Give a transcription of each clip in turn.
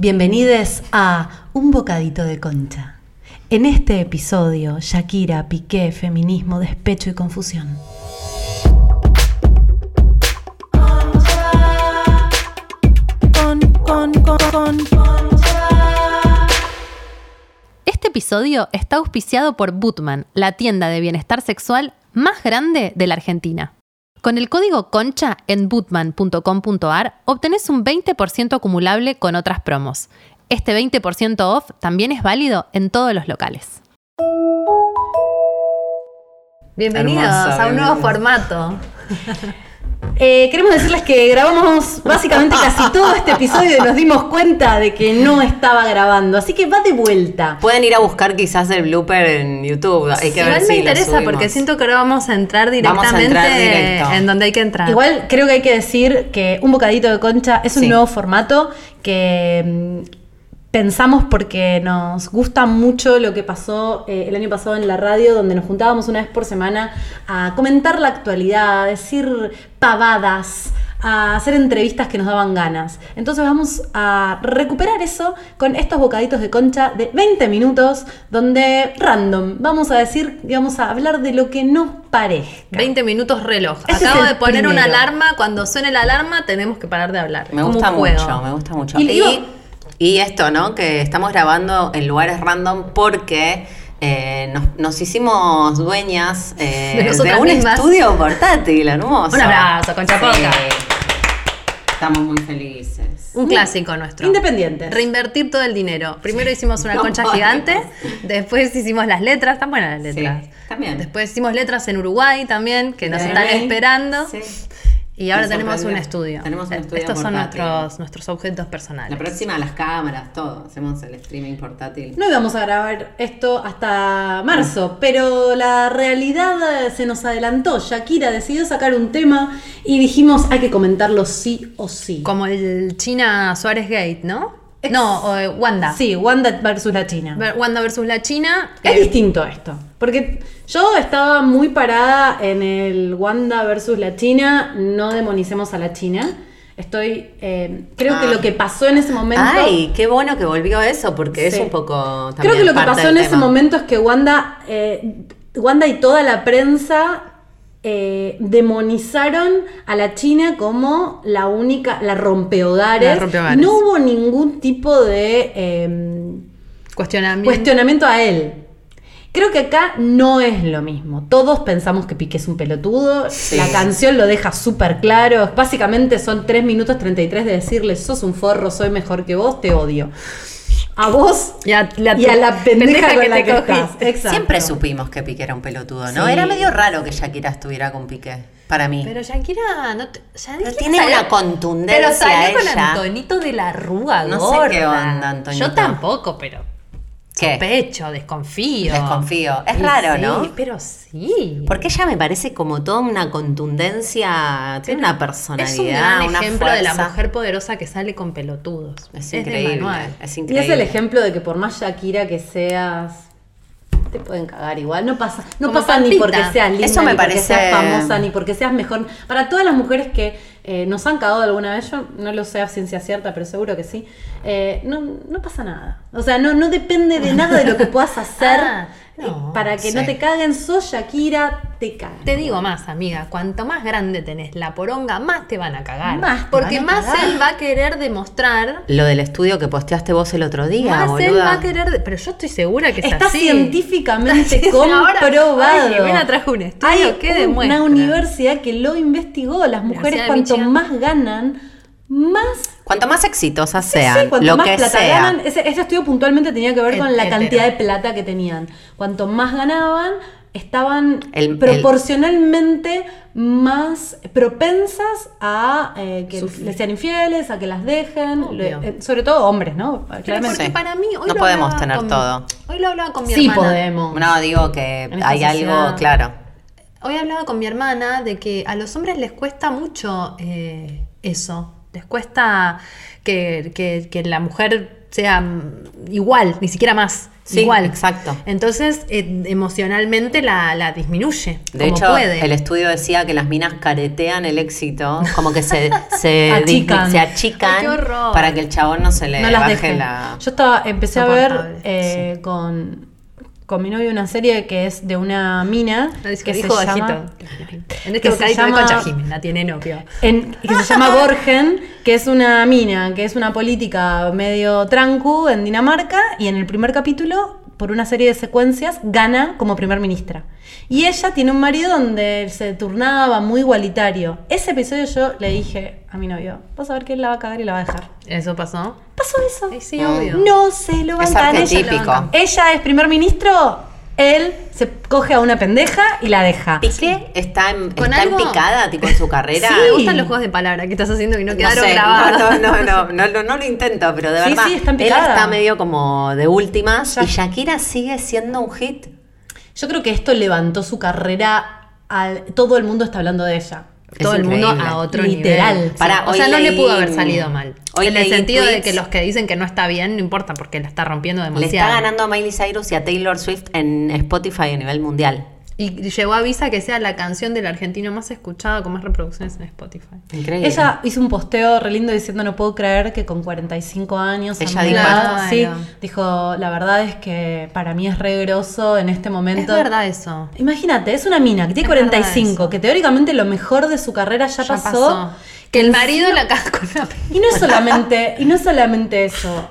Bienvenidos a Un Bocadito de Concha. En este episodio, Shakira, Piqué, feminismo, despecho y confusión. Este episodio está auspiciado por Bootman, la tienda de bienestar sexual más grande de la Argentina. Con el código CONCHA en bootman.com.ar obtenés un 20% acumulable con otras promos. Este 20% off también es válido en todos los locales. Bienvenidos Hermosa, a un nuevo formato. Eh, queremos decirles que grabamos básicamente casi todo este episodio y nos dimos cuenta de que no estaba grabando, así que va de vuelta. Pueden ir a buscar quizás el blooper en YouTube. Hay que ver Igual si me interesa porque siento que ahora vamos a entrar a directamente entrar en donde hay que entrar. Igual creo que hay que decir que Un Bocadito de Concha es un Sí. nuevo formato que pensamos porque nos gusta mucho lo que pasó eh, el año pasado en la radio, donde nos juntábamos una vez por semana a comentar la actualidad, a decir pavadas, a hacer entrevistas que nos daban ganas. Entonces vamos a recuperar eso con estos bocaditos de concha de 20 minutos, donde random vamos a decir y vamos a hablar de lo que nos parezca. 20 minutos reloj. Ese Acabo de poner una alarma. Cuando suene la alarma, tenemos que parar de hablar. Me Como gusta mucho, me gusta mucho. Y Y, digo- y esto, ¿no? Que estamos grabando en lugares random porque eh, nos, nos hicimos dueñas eh, De un mismas. estudio portátil, hermoso. Un abrazo, Concha Sí. Estamos muy felices. Un clásico nuestro. Independientes. Reinvertir todo el dinero. Primero hicimos una No, concha no. gigante, después hicimos las letras, están buenas las Sí, letras. también. Después hicimos letras en Uruguay también, que nos Bien. están esperando. Sí. Y ahora tenemos un estudio. Tenemos un estudio Estos son portátil. nuestros, nuestros objetos personales. La próxima, las cámaras, todo. Hacemos el streaming portátil. No íbamos a grabar esto hasta marzo, pero la realidad eh, se nos adelantó. Shakira decidió sacar un tema y dijimos hay que comentarlo sí o sí. Como el China Suárez Gate, ¿no? Ex- No, eh, Wanda. Sí, Wanda versus la China. Wanda versus la China. Es eh, distinto esto, porque yo estaba muy parada en el Wanda versus la China, no demonicemos a la China. Estoy, eh, creo que Ah. lo que pasó en ese momento... Ay, qué bueno que volvió eso, porque Sí. es un poco Creo que lo que pasó en ese momento es que Wanda, Wanda y toda la prensa eh, demonizaron a la China como la única, la rompehogares. No hubo ningún tipo de eh, Cuestionamiento. cuestionamiento a él. Creo que acá no es lo mismo. Todos pensamos que Piqué es un pelotudo. Sí. La canción lo deja súper claro. Básicamente son 3 minutos 33 de decirle, sos un forro, soy mejor que vos, te odio. A vos Y a la, y a la pendeja, pendeja con que la te que cogiste. Exacto. Siempre supimos que Piqué era un pelotudo, ¿no? Sí. Era medio raro que Shakira estuviera con Piqué, para mí. Pero Shakira no te- Shakira tiene salió- una contundencia Pero salió con ella. Antonito de la Rúa, No sé qué onda, Antonito. Yo tampoco, pero. Sospecho, desconfío. Desconfío. Es Y raro, sí, ¿no? Pero sí. Porque ella me parece como toda una contundencia, tiene una personalidad, es un gran una ejemplo de la mujer poderosa que sale con pelotudos. Es de increíble, es Y increíble. es el ejemplo de que por más Shakira que seas, te pueden cagar igual. No pasa, no Como pasa ni porque seas linda, Eso me ni porque seas famosa, ni porque seas mejor. Para todas las mujeres que eh, nos han cagado alguna vez, yo no lo sé a ciencia cierta, pero seguro que sí, eh, no, no pasa nada. O sea, no, no depende de nada de lo que puedas hacer Ah, no, para que no te caguen. Sos Shakira, te cagan. Te digo más, amiga, cuanto más grande tenés la poronga, más te van a cagar. Más te Porque van a más cagar. él va a querer demostrar. Lo del estudio que posteaste vos el otro día, más él va a querer. de- Pero yo estoy segura que es Está así. científicamente Ahora, comprobado. ay, Jimena trajo un estudio Hay que un- demuestra. una universidad que lo investigó. Las mujeres cuanto más ganan, más Cuanto más exitosas Sí, sean, sí, cuanto lo más que plata sea. ganan, ese, ese estudio puntualmente tenía que ver con la cantidad de plata que tenían. Cuanto más ganaban, estaban El- el- proporcionalmente más propensas a eh, que les sean infieles, a que las dejen, le- eh, sobre todo hombres, ¿no? Claramente. porque Sí. para mí hoy No lo podemos tener con- todo. Hoy lo hablaba con mi Sí hermana. podemos. No, digo que En hay algo, claro. Hoy hablaba con mi hermana de que a los hombres les cuesta mucho eh, eso. Les cuesta que, que- que la mujer sea igual, ni siquiera más. Sí, igual. exacto. Entonces, eh, emocionalmente la, la disminuye. De como hecho, puede. el estudio decía que las minas caretean el éxito, como que se, se, Achican. se Ay, para que el chabón no se le no baje la... Yo estaba, empecé a ver eh, con, con mi novio una serie que es de una mina No, dice que que se dijo llama bajito. En que este se bocadito de llama- Jimena tiene novio. en- que se llama Borgen, que es una mina, que es una política medio trancu en Dinamarca, y en el primer capítulo, por una serie de secuencias, gana como primer ministra. Y ella tiene un marido donde se turnaba muy igualitario. Ese episodio yo le dije a mi novio, vas a ver que él la va a cagar y la va a dejar. ¿Eso pasó? ¿Pasó eso? Sí, obvio. No se lo Es bancan. Ella, arquetípico. ella es primer ministro, él se coge a una pendeja y la deja. Piqué está, en, ¿Con está en algo? picada, tipo en su carrera. Sí. Me gustan los juegos de palabra que estás haciendo y no No quedaron sé, grabados. no, no, no, no, no, no, no lo intento, pero de Sí, verdad, sí, está en él picada. está medio como de últimas Ya. y Shakira sigue siendo un hit. Yo creo que esto levantó su carrera al. Todo el mundo está hablando de ella. Es Todo el mundo a otro Literal. nivel. Para, o sea, no le pudo haber salido mal. hoy en el sentido de que los que dicen que no está bien, no importa porque la está rompiendo Le demasiado. está ganando a Miley Cyrus y a Taylor Swift en Spotify a nivel mundial. Y llegó a Visa que sea la canción del argentino más escuchada con más reproducciones en Spotify. Increíble. Ella hizo un posteo re lindo diciendo: No puedo creer que con 45 años. Ella dijo edad", esto. Sí, Claro. dijo: La verdad es que para mí es re groso en este Es momento. verdad eso. Imagínate, es una mina que tiene Es verdad 45, eso. que teóricamente lo mejor de su carrera ya, Ya pasó. Que el marido la la Y no es solamente, y no es solamente eso.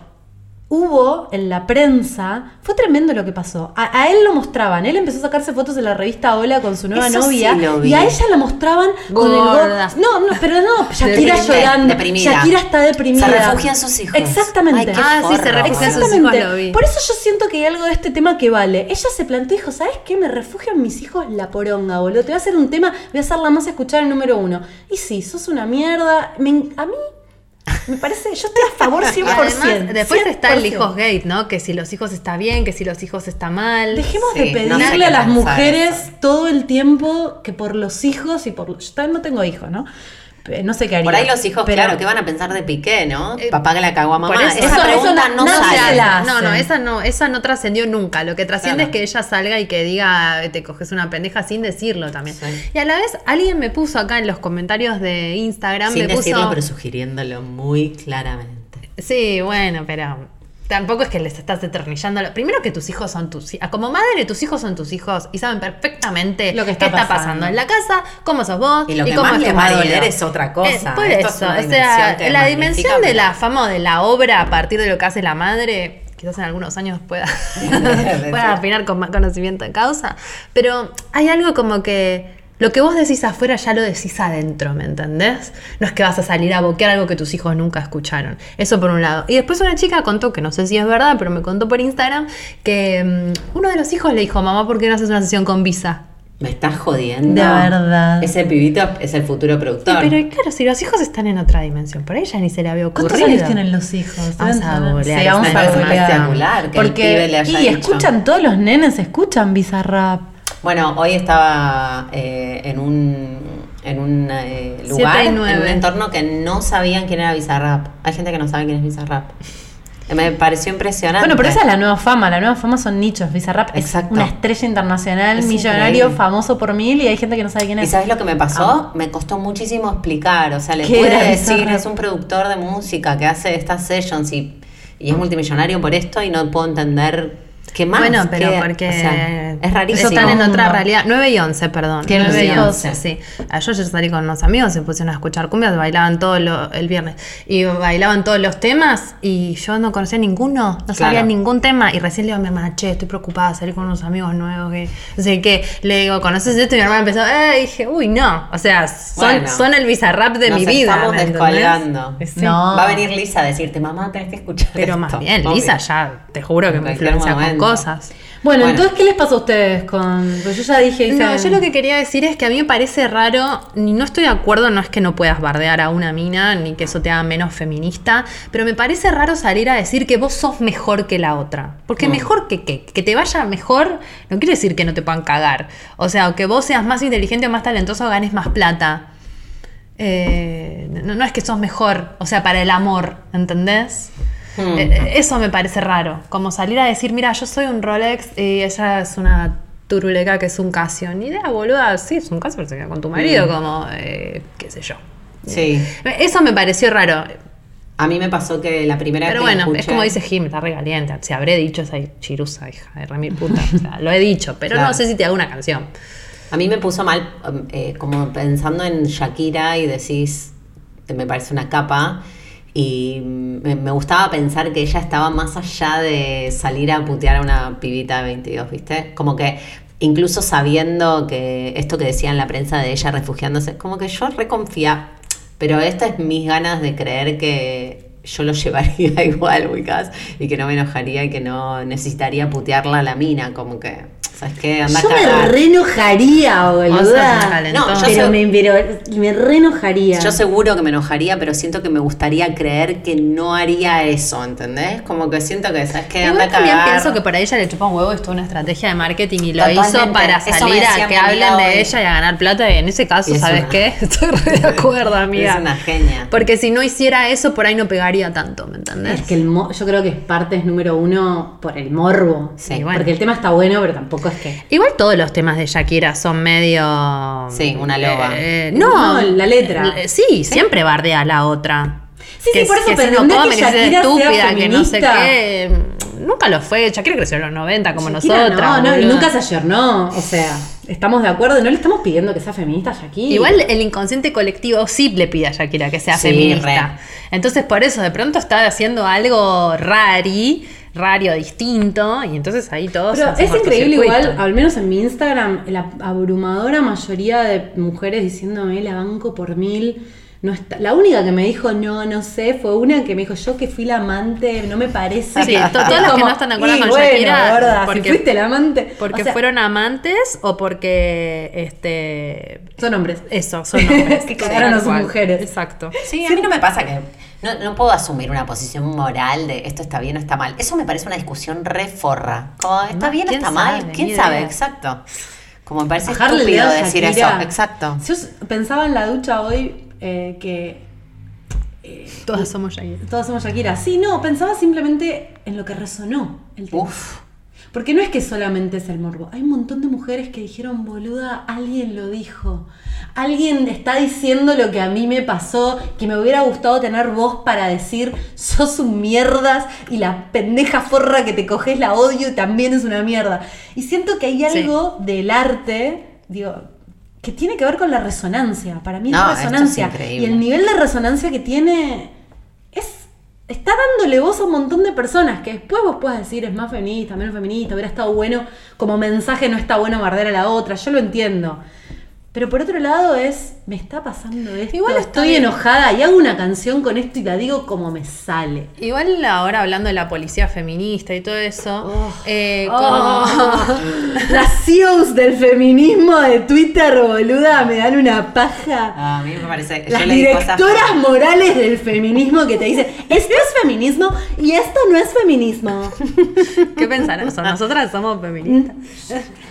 Hubo en la prensa, fue tremendo lo que pasó. A, a él lo mostraban, él empezó a sacarse fotos en la revista Hola con su nueva Eso sí novia lo vi. y a ella la mostraban con el. No, no, pero no, Shakira Deprimida, llorando. deprimida. Shakira está deprimida. Se refugia en sus hijos. Exactamente. Ay, qué Ah, sí, se forro, refugia en sus hijos, Exactamente. lo vi. Por eso yo siento que hay algo de este tema que vale. Ella se planteó y dijo, ¿sabes qué? Me refugio en mis hijos la poronga, boludo. Te voy a hacer un tema, voy a ser la más escuchada el número uno. Y sí, sos una mierda. Me a mí me parece, yo estoy a favor 100%. Y además, después está el 100%. hijos gate, ¿no? Que si los hijos está bien, que si los hijos está mal. Dejemos Sí, de pedirle a las mujeres eso. todo el tiempo que por los hijos y por. Yo también no tengo hijos, ¿no? Pe- No sé qué haría. Por ahí los hijos, Pero- claro, ¿qué van a pensar de Piqué, no? Eh, Papá que la cagó a mamá. Por eso- Esa eso- pregunta eso no, no sale. la No, no, esa no, esa no trascendió nunca. Lo que trasciende Claro. es que ella salga y que diga, te coges una pendeja sin decirlo también. Sí. Y a la vez, alguien me puso acá en los comentarios de Instagram, Sin me puso. pero sugiriéndolo muy claramente. Sí, bueno, pero tampoco es que les estás eternillando. Primero que tus hijos son tus hijos. Como madre, tus hijos son tus hijos y saben perfectamente Lo que qué está está pasando. pasando en la casa, cómo sos vos Y lo que cómo más es les va a marido. doler es otra cosa. Por Esto eso, es o sea, la dimensión de la fama o de la obra a partir de lo que hace la madre, quizás en algunos años pueda, pueda afinar con más conocimiento de causa, pero hay algo como que lo que vos decís afuera ya lo decís adentro, ¿me entendés? No es que vas a salir a boquear algo que tus hijos nunca escucharon. Eso por un lado. Y después una chica contó, que no sé si es verdad, pero me contó por Instagram, que mm, uno de los hijos le dijo, mamá, ¿por qué no haces una sesión con Visa? Me estás jodiendo. De verdad. Ese pibito es el futuro Sí, productor. pero claro, si los hijos están en otra dimensión, por ahí ya ni se le había ocurrido. ¿Cuántos años tienen los hijos? Vamos a googlear Sí, vamos a. Espectacular que el Porque, pibe le haya y dicho. escuchan, todos los nenes escuchan Bizarrap. Bueno, hoy estaba eh, en un, en un eh, lugar, y en un entorno que no sabían quién era Bizarrap. Hay gente que no sabe quién es Bizarrap. Me pareció impresionante. Bueno, pero esa es la nueva fama. La nueva fama son nichos. Bizarrap Exacto. es una estrella internacional, Es millonario, increíble. famoso por mil y hay gente que no sabe quién ¿Y es. sabes lo que me pasó? Me costó muchísimo explicar. O sea, le ¿Qué pude decir, es un productor de música que hace estas sessions y, y es multimillonario por esto y no puedo entender qué más. Bueno, pero qué- porque o sea, es rarísimo. Están en otra realidad. 9 y 11, perdón. Tienen 9 y hijos. 11, sí. Ah, Yo ayer salí con unos amigos, se pusieron a escuchar cumbias, bailaban todo lo- el viernes. Y bailaban todos los temas y yo no conocía ninguno, no sabía Claro. ningún tema. Y recién le digo a mi hermana, che, estoy preocupada, salí con unos amigos nuevos. Que, no sé qué. Le digo, ¿conoces esto? Y mi hermana empezó, eh, y dije, uy, no. O sea, son, Bueno. son el bizarrap de Nos mi vida. estamos descolgando. Sí. No. Va a venir Lisa a decirte, mamá, tenés que escuchar Pero esto". más bien, Obvio. Lisa ya, te juro que En me influencia. Cosas. Bueno, Bueno. entonces, ¿qué les pasó a ustedes con.? Pues yo ya dije. No, yo lo que quería decir es que a mí me parece raro, ni no estoy de acuerdo, no es que no puedas bardear a una mina, ni que eso te haga menos feminista, pero me parece raro salir a decir que vos sos mejor que la otra. Porque Mm. mejor que qué, que te vaya mejor, no quiere decir que no te puedan cagar. O sea, o que vos seas más inteligente o más talentoso, ganes más plata. Eh, no, no es que sos mejor, o sea, para el amor, ¿entendés? Hmm. Eh, Eso me parece raro. Como salir a decir, mira, yo soy un Rolex y ella es una turuleca que es un Casio. Ni idea, boluda. Sí, es un Casio, pero se queda con tu marido, Hmm. como, eh, qué sé yo. Sí. Eso me pareció raro. A mí me pasó que la primera Pero vez que bueno, es como dice Jim, está regaliente. Si habré dicho esa chirusa, hija de remil puta. O sea, lo he dicho, pero Claro. no sé si te hago una canción. A mí me puso mal, um, eh, como pensando en Shakira y decís, eh, me parece una capa. Y me, gustaba pensar que ella estaba más allá de salir a putear a una pibita de 22, ¿viste? Como que incluso sabiendo que esto que decía en la prensa de ella refugiándose, como que yo reconfía. Pero estas es mis ganas de creer que yo lo llevaría igual, ubicás, y que no me enojaría y que no necesitaría putearla a la mina, como que, ¿sabes qué? Anda Yo me cagar. re enojaría, Vos sos una boluda. calentona. No, yo pero sé- me, pero me re enojaría. Yo seguro que me enojaría, pero siento que me gustaría creer que no haría eso, ¿entendés? Como que siento que, ¿sabes qué? Anda Igual también pienso que para ella le chupa un huevo esto una estrategia de marketing y lo Totalmente. hizo para me salir a que hablen de hoy. ella y a ganar plata. Y en ese caso, Y es ¿sabes una- qué? Estoy re de acuerdo, amiga. Es una genia. Porque si no hiciera eso, por ahí no pegaría tanto, ¿me entendés? Es que el mo- yo creo que es parte es número uno por el morbo. Sí, bueno. Porque el tema está bueno, pero tampoco es que. Igual todos los temas de Shakira son medio. Sí, una loba. Eh, no, No, la letra. Eh, Sí, siempre bardea a la otra. Sí, sí, por eso, que pero no ¿entendés come, que que estúpida, que no sé qué. Nunca lo fue. Shakira creció en los 90 como Shakira nosotras. No, no, y nunca se ayornó. O sea, estamos de acuerdo. No le estamos pidiendo que sea feminista a Shakira. Igual el inconsciente colectivo sí le pide a Shakira que sea Sí, feminista. re. Entonces, por eso, de pronto está haciendo algo rari, rario, distinto, y entonces ahí todos. Pero es increíble igual, al menos en mi Instagram, la abrumadora mayoría de mujeres diciéndome la banco por mil. No está. La única que me dijo no, no sé, fue una que me dijo yo que fui la amante, no me parece. Sí, to- todas las que no están de acuerdo Y con bueno, Shakira, gorda, porque- si fuiste la amante. Porque O sea, fueron amantes o porque este Son hombres. eso, son hombres. Que cagaron a sus mujeres. Exacto. Sí, a mí no me pasa que. No, no puedo asumir una posición moral de esto está bien o está mal. Eso me parece una discusión re forra. Como, ¿está No, bien o ¿quién está mal? ¿Quién sabe? idea. Exacto. Como me parece Bajarle estúpido decir Shakira. eso. Exacto. Yo s- pensaba en la ducha hoy eh, que Todas somos Shakira. todos somos Shakira. Sí, no, pensaba simplemente en lo que resonó el tema. Uf. Porque no es que solamente es el morbo. Hay un montón de mujeres que dijeron, boluda, alguien lo dijo. Alguien está diciendo lo que a mí me pasó, que me hubiera gustado tener voz para decir, sos un mierdas y la pendeja forra que te coges la odio y también es una mierda. Y siento que hay Sí. algo del arte, digo, que tiene que ver con la resonancia. Para mí No, es resonancia. y el nivel de resonancia que tiene está dándole voz a un montón de personas que después vos puedas decir es más feminista, menos feminista, hubiera estado bueno, como mensaje no está bueno bardear a la otra, yo lo entiendo. Pero por otro lado es, me está pasando esto, Igual estoy bien. enojada y hago una canción con esto y la digo como me sale. Igual ahora hablando de la policía feminista y todo eso, Oh. eh, Oh, como- las CEOs del feminismo de Twitter, boluda, me dan una paja. A mí me parece. Las yo directoras morales del feminismo que te dicen, esto es feminismo y esto no es feminismo. ¿qué pensarán? eso? Nosotras somos feministas.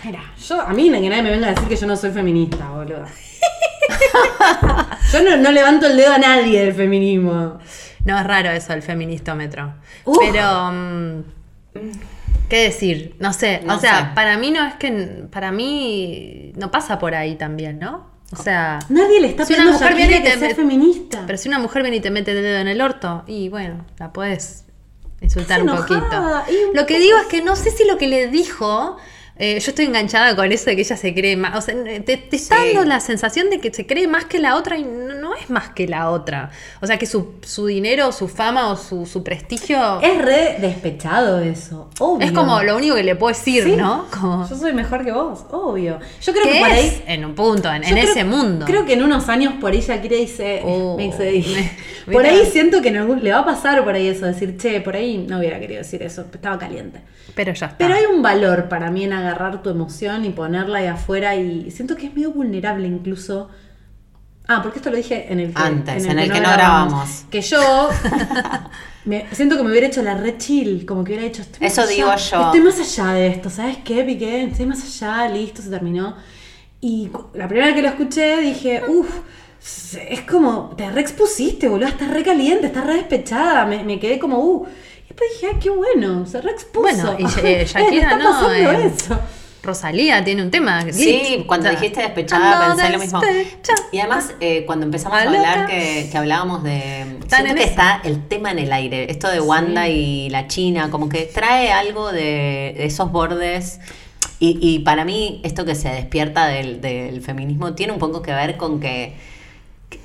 Mira, yo, a mí que nadie me venga a decir que yo no soy feminista, boludo. yo no, no levanto el dedo a nadie del feminismo. No es raro eso el feministómetro. Uf. Pero mm, ¿qué decir? No sé, No o sea, sé. para mí no es que para mí no pasa por ahí también, ¿no? O sea, Nadie le está Si una pidiendo a mujer viene y que te sea met- feminista. pero si una mujer viene y te mete el dedo en el orto, y bueno, la puedes insultar un poquito. y un Lo que digo es que no sé si lo que le dijo eh, yo estoy enganchada con eso de que ella se cree más. O sea, te, te está Sí. dando la sensación de que se cree más que la otra y no, no es más que la otra. O sea, que su, su dinero, su fama o su, su prestigio es, Es re despechado eso, obvio. como lo único que le puedo decir, Sí. ¿no? Como, Yo soy mejor que vos, obvio. Yo creo ¿Qué que por es? ahí. En un punto, en, yo en creo- ese mundo. Creo que en unos años por ahí Shakira dice. Oh, me excedí. me- por ahí siento que en algún- le va a pasar por ahí eso, decir, che, por ahí no hubiera querido decir eso, estaba caliente. Pero ya está. Pero hay un valor para mí en agarrar tu emoción y ponerla ahí afuera y siento que es medio vulnerable incluso. Ah, porque esto lo dije en el que, Antes, en el que no grabamos. Que yo me- siento que me hubiera hecho la red chill, como que hubiera hecho estoy más Eso allá, digo yo. Estoy más allá de esto, ¿sabes qué? Piqué, estoy más allá, listo, se terminó. Y la primera vez que lo escuché dije, uff, es como, te re expusiste, boludo, estás re caliente, estás re despechada. Me, me quedé como, uh. Después dije, ay, qué bueno, se reexpuso. Bueno, y eh, Shakira Está no, pasando eh, eso. Rosalía tiene un tema. Sí, cuando dijiste despechada pensé lo mismo. Y además, eh, cuando empezamos a hablar que, que hablábamos de... Siento en que está el tema en el aire. Esto de Wanda y la China, como que trae algo de, de esos bordes. Y, y para mí, esto que se despierta del, del feminismo tiene un poco que ver con que,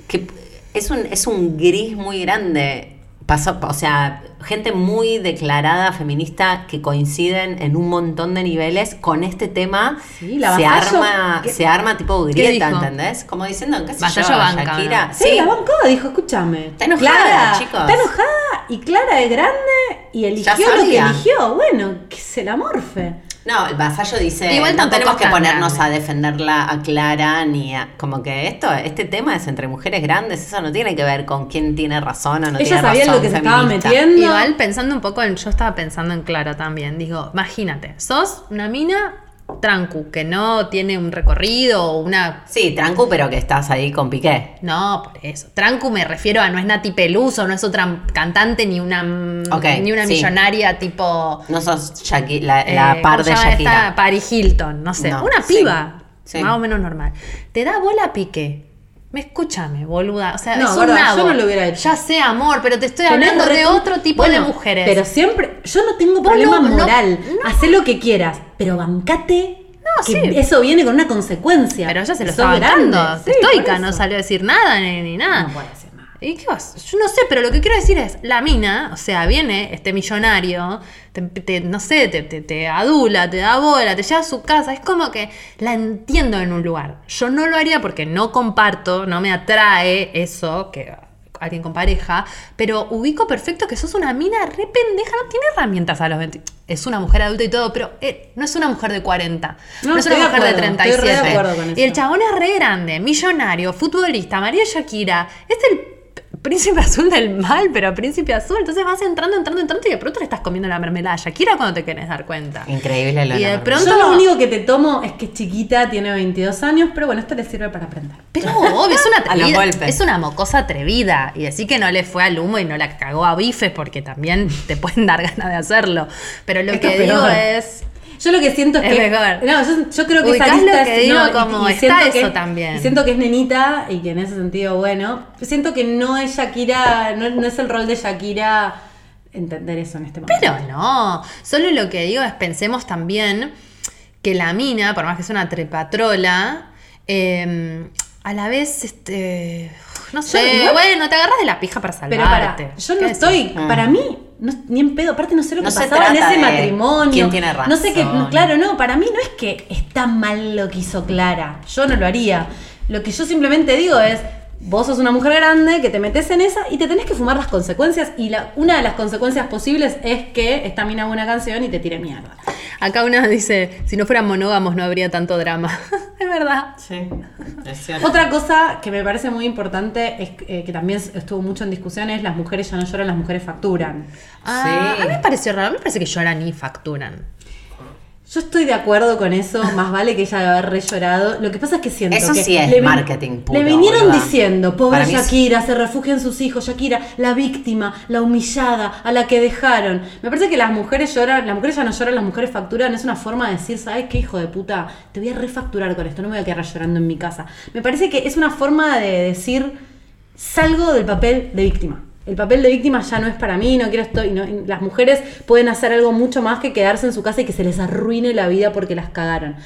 que es, un, es un gris muy grande. Pasó, o sea, gente muy declarada feminista que coinciden en un montón de niveles con este tema. Sí, la se arma, ¿qué- se arma tipo grieta? ¿entendés? Como diciendo, qué sé yo, banca, Shakira. ¿no? Sí, la bancó, dijo, escúchame. Está enojada, chicos. Está enojada y Clara es grande y eligió lo que eligió. Bueno, que se la morfe. No, el vasallo dice, Igual no tenemos que ponernos grande. a defenderla a Clara ni a, como que esto, este tema es entre mujeres grandes, eso no tiene que ver con quién tiene razón o no Ellas tiene sabían razón lo que se estaba metiendo. Igual pensando un poco en. Yo estaba pensando en Clara también. Digo, imagínate, sos una mina trancu que no tiene un recorrido o una. Sí, trancu, pero que estás ahí con Piqué. No, por eso. Trancu me refiero a no es Nati Peluso, no es otra cantante ni una ni una sí. millonaria tipo. No sos Shaki- la, eh, la par ¿cómo de? Shakira. Paris Hilton, no sé. No, una piba. sí. Más o menos normal. Te da bola Piqué. Me escúchame, boluda. O sea, No, es un verdad, yo nabo. no lo hubiera hecho. Ya sé, amor, pero te estoy hablando de otro tipo de Bueno, mujeres. Pero siempre, yo no tengo problema no- moral. no. Hacé lo que quieras, pero bancate. No, que sí. Eso viene con una consecuencia. Pero ella se lo Sos estaba bancando. Sí, Estoica, no salió a decir nada ni, ni nada. No puede decir nada. ¿Y qué vas? Yo no sé, pero lo que quiero decir es, la mina, o sea, viene este millonario, te, te- no sé, te, adula, te da bola, te lleva a su casa, es como que la entiendo en un lugar. Yo no lo haría porque no comparto, no me atrae eso, que alguien con pareja, pero ubico perfecto que sos una mina re pendeja, no tiene herramientas a los 20. Es una mujer adulta y todo, pero eh, no es una mujer de 40. No, No, es una de mujer de acuerdo, estoy 37. re de acuerdo con y eso. el chabón es re grande, millonario, futbolista, María Shakira. Es el príncipe azul del mal, pero príncipe azul. Entonces vas entrando, entrando, entrando y de pronto le estás comiendo la mermelada Shakira cuando te quieres dar cuenta. Increíble lo Y de pronto- Yo lo único que te tomo es que es chiquita, tiene 22 años, pero bueno, esto le sirve para aprender. Pero obvio, es una atrevida. Es una mocosa atrevida. Y decir que no le fue al humo y no la cagó a bifes porque también te pueden dar ganas de hacerlo. Pero lo Esto que es digo es. Yo lo que siento es, Es que. mejor. No, yo, yo creo que Ubicás esa lista lo que es- digo no, y- como y está siento que- eso también. y siento que es nenita y que en ese sentido, bueno. Siento que no es Shakira, no, no es el rol de Shakira entender eso en este momento. Pero no. Solo lo que digo es pensemos también que la mina, por más que es una trepatrola, eh, a la vez, este. No sé, bueno, te agarras de la pija para salvarte. Pero para, yo no ¿Qué estoy? Ah. para mí, no- ni en pedo, aparte no sé lo que No pasaba en ese matrimonio. quién tiene No sé qué, razón. claro, no, para mí no es que está mal lo que hizo Clara, yo no lo haría. Lo que yo simplemente digo es, vos sos una mujer grande que te metes en esa y te tenés que fumar las consecuencias y la, una de las consecuencias posibles es que esta mina haga una canción y te tire mierda. Acá una dice: si no fueran monógamos no habría tanto drama. es verdad. Sí, es cierto. Otra cosa que me parece muy importante es eh, que también estuvo mucho en discusión es las mujeres ya no lloran, las mujeres facturan. Ah, Sí. A mí me pareció raro. A mí me parece que lloran y facturan. Yo estoy de acuerdo con eso, más vale que ella haya haber re llorado. Lo que pasa es que siento Eso que sí es le marketing puro, Le vinieron diciendo, pobre Para mí es- Shakira, se refugia en sus hijos, Shakira, la víctima, la humillada, a la que dejaron. Me parece que las mujeres lloran, las mujeres ya no lloran, las mujeres facturan, es una forma de decir, ¿sabes qué hijo de puta? Te voy a refacturar con esto, no me voy a quedar llorando en mi casa. Me parece que es una forma de decir, salgo del papel de víctima. El papel de víctima ya no es para mí, no quiero estoy. no- las mujeres pueden hacer algo mucho más que quedarse en su casa y que se les arruine la vida porque las cagaron.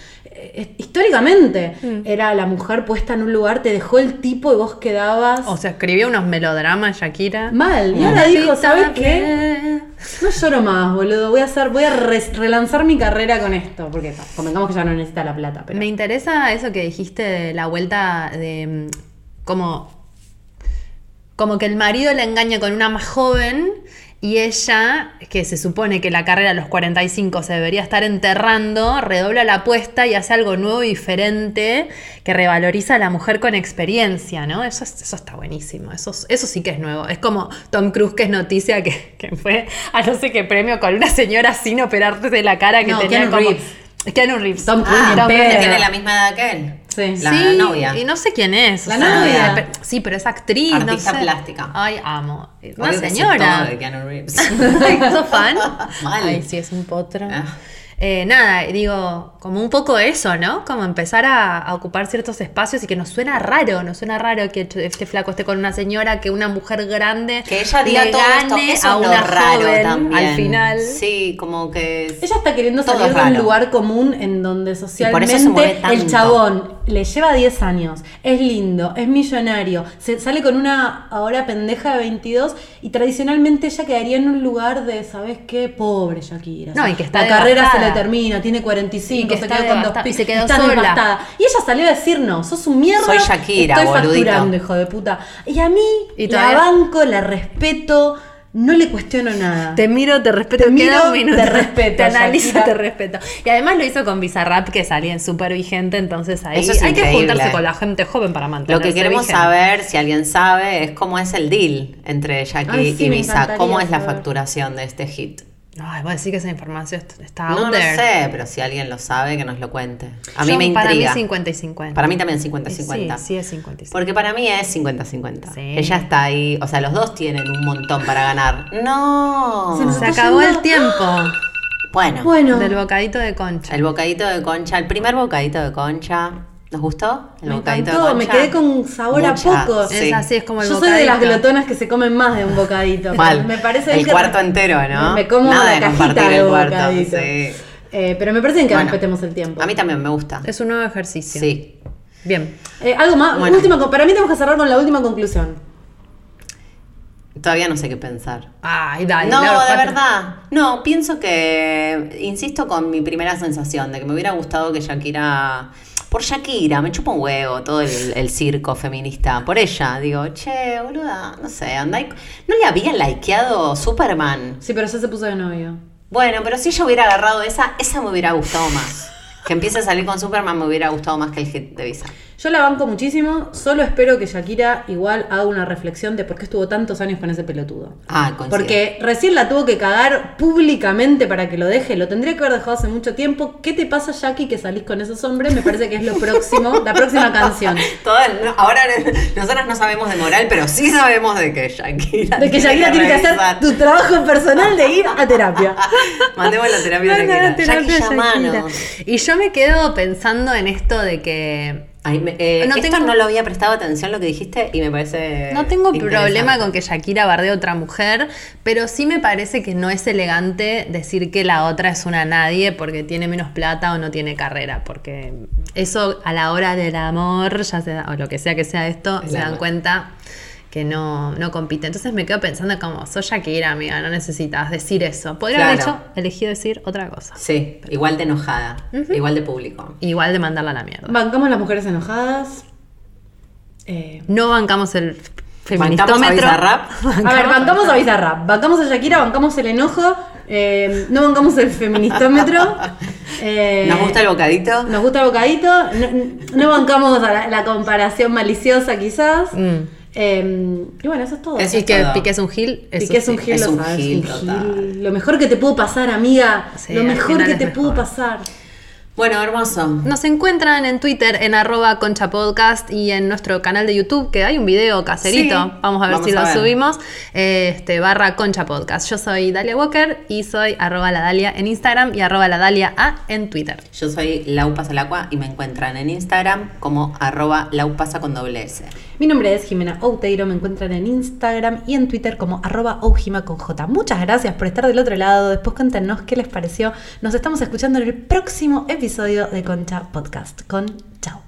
Eh, históricamente era la mujer puesta en un lugar, te dejó el tipo y vos quedabas O sea, escribió unos melodramas Shakira. mal. Y ahora dijo, ¿sabes qué? No lloro más, boludo. Voy a hacer, voy a re- relanzar mi carrera con esto. Porque convengamos que ya no necesita la plata. Pero Me interesa eso que dijiste de la vuelta de mm, como como que el marido la engaña con una más joven y ella, que se supone que la carrera a los 45 se debería estar enterrando, redobla la apuesta y hace algo nuevo y diferente que revaloriza a la mujer con experiencia, ¿no? Eso, es- eso está buenísimo, eso, es- eso sí que es nuevo. Es como Tom Cruise, que es noticia que, que fue a no sé qué premio con una señora sin operarse de la cara que No, tenía Keanu como... Reeves. Keanu Reeves. Tom Cruise, Ah. Cruise. que tiene la misma edad que él. Sí. La sí, novia. Y no sé quién es. La novia. pe- sí, pero es actriz. Artista no sé. plástica. Ay, amo. Una Obvio que sé señora. todo de Keanu Reeves. ¿Sos fan? Mal. Ay, sí, es un potro. Ah. Eh, nada, digo, como un poco eso, ¿no? Como empezar a, a ocupar ciertos espacios y que nos suena raro, nos suena raro que este flaco esté con una señora, que una mujer grande Que ella diga le todo esto, gane eso a una raro joven también. al final. Sí, como que... es- Ella está queriendo salir de un lugar común en donde socialmente el chabón le lleva 10 años, es lindo, es millonario, se sale con una ahora pendeja de 22 y tradicionalmente ella quedaría en un lugar de, ¿sabes qué? Pobre Shakira. No, y que está la carrera se le devastada. termina, tiene 45, Y que se quedó con dos devastada, y se quedó está sola. devastada. Y ella salió a decir, no, sos un mierda. Soy Shakira, estoy boludito. facturando, hijo de puta. Y a mí Y la todavía- banco, la respeto, no le cuestiono nada. Te miro, te respeto, Te miro, un minuto. te respeto, Te analizo, Shakira. te respeto. Y además lo hizo con Bizarrap, que salía en súper vigente, entonces ahí Eso es hay que juntarse con la gente joven para Lo mantenerse que queremos vigente. saber, si alguien sabe, es cómo es el deal entre Ay, sí, y Visa. ¿Cómo es la facturación de este hit? Ay, voy a decir que esa información est- está No out lo there. sé, pero si alguien lo sabe, que nos lo cuente. A mí Yo- me Para mí intriga. 50 y 50. Para mí también Y 50-50. Sí, sí es 50 y 50. Porque para mí es 50-50. Sí. Ella está ahí, o sea, los dos tienen un montón para ganar. No. Se nos Se acabó yendo- el tiempo Bueno, Bueno, del bocadito de concha. el bocadito de concha, el primer bocadito de concha, ¿nos gustó? El me bocadito encantó, de me quedé con sabor Mucha, a poco. sí. Es así, es como el Yo bocadito. soy de las glotonas que se comen más de un bocadito. Mal. Me parece El cuarto entero, ¿no? Me como Nada la de cajita compartir de el cuarto, bocadito. sí. Eh, pero me parece bien que Bueno, respetemos el tiempo. A mí también me gusta. Es un nuevo ejercicio. Sí. Bien. Eh, algo más, Bueno. última, para mí tenemos que cerrar con la última conclusión. Todavía no sé qué pensar. Ay, dale. No, de verdad. No, pienso que. Insisto con mi primera sensación de que me hubiera gustado que Shakira. Por Shakira, me chupa un huevo todo el, el circo feminista. Por ella, digo, che, boluda, no sé, anda y- ¿No le había likeado Superman? Sí, pero ya se puso de novio. Bueno, pero si ella hubiera agarrado esa, esa me hubiera gustado más. Que empiece a salir con Superman me hubiera gustado más que el hit de Visa. Yo la banco muchísimo, solo espero que Shakira igual haga una reflexión de por qué estuvo tantos años con ese pelotudo. Ah, coincido. Porque recién la tuvo que cagar públicamente para que lo deje. Lo tendría que haber dejado hace mucho tiempo. ¿Qué te pasa, Jackie, que salís con esos hombres? Me parece que es lo próximo, la próxima canción. No, ahora nosotras no sabemos de moral, pero sí sabemos de que Shakira. De que Shakira tiene que hacer tu trabajo personal de ir a terapia. Mandemos la terapia la Shakira. terapia Shakira. Y yo me quedo pensando en esto de que Ay, me- eh, No esto tengo- no lo había prestado atención lo que dijiste y me parece. no tengo problema con que Shakira bardee a otra mujer, pero sí me parece que no es elegante decir que la otra es una nadie porque tiene menos plata o no tiene carrera, porque eso a la hora del amor, ya sea, o lo que sea que sea esto, El se dan cuenta que no, no compite. Entonces me quedo pensando como, soy Shakira, amiga, no necesitas decir eso. Podría haber hecho, elegido decir otra cosa. Sí, igual de enojada, igual de público. Igual de mandarla a la mierda. Bancamos las mujeres enojadas. Eh, No bancamos el Bancamos a feministómetro. Bizarrap. a ver, bancamos a Bizarrap, bancamos a Shakira, bancamos el enojo, eh, no bancamos el feministómetro. eh, ¿Nos gusta el bocadito? Nos gusta el bocadito, no, no bancamos a la, la comparación maliciosa quizás. Mm. Eh, y bueno, eso es todo. Y es que todo. Piqué es un gil. eso Piqué es un gil, es lo un sabes, gil un total. gil. Lo mejor que te pudo pasar, amiga. Sí, lo mejor que es te pudo pasar. Bueno, hermoso. Nos encuentran en Twitter en arroba concha podcast y en nuestro canal de YouTube que hay un video caserito. Sí, vamos a ver vamos si a lo ver. subimos. Este barra concha podcast. Yo soy Dalia Walker y soy arroba la Dalia en Instagram y arroba la Dalia A en Twitter. Yo soy Laupasalacuá y me encuentran en Instagram como arroba laupasa con doble S. Mi nombre es Jimena Outeiro, me encuentran en Instagram y en Twitter como arroba con J. Muchas gracias por estar del otro lado. Después cuéntenos qué les pareció. Nos estamos escuchando en el próximo episodio de Concha Podcast. Con chao.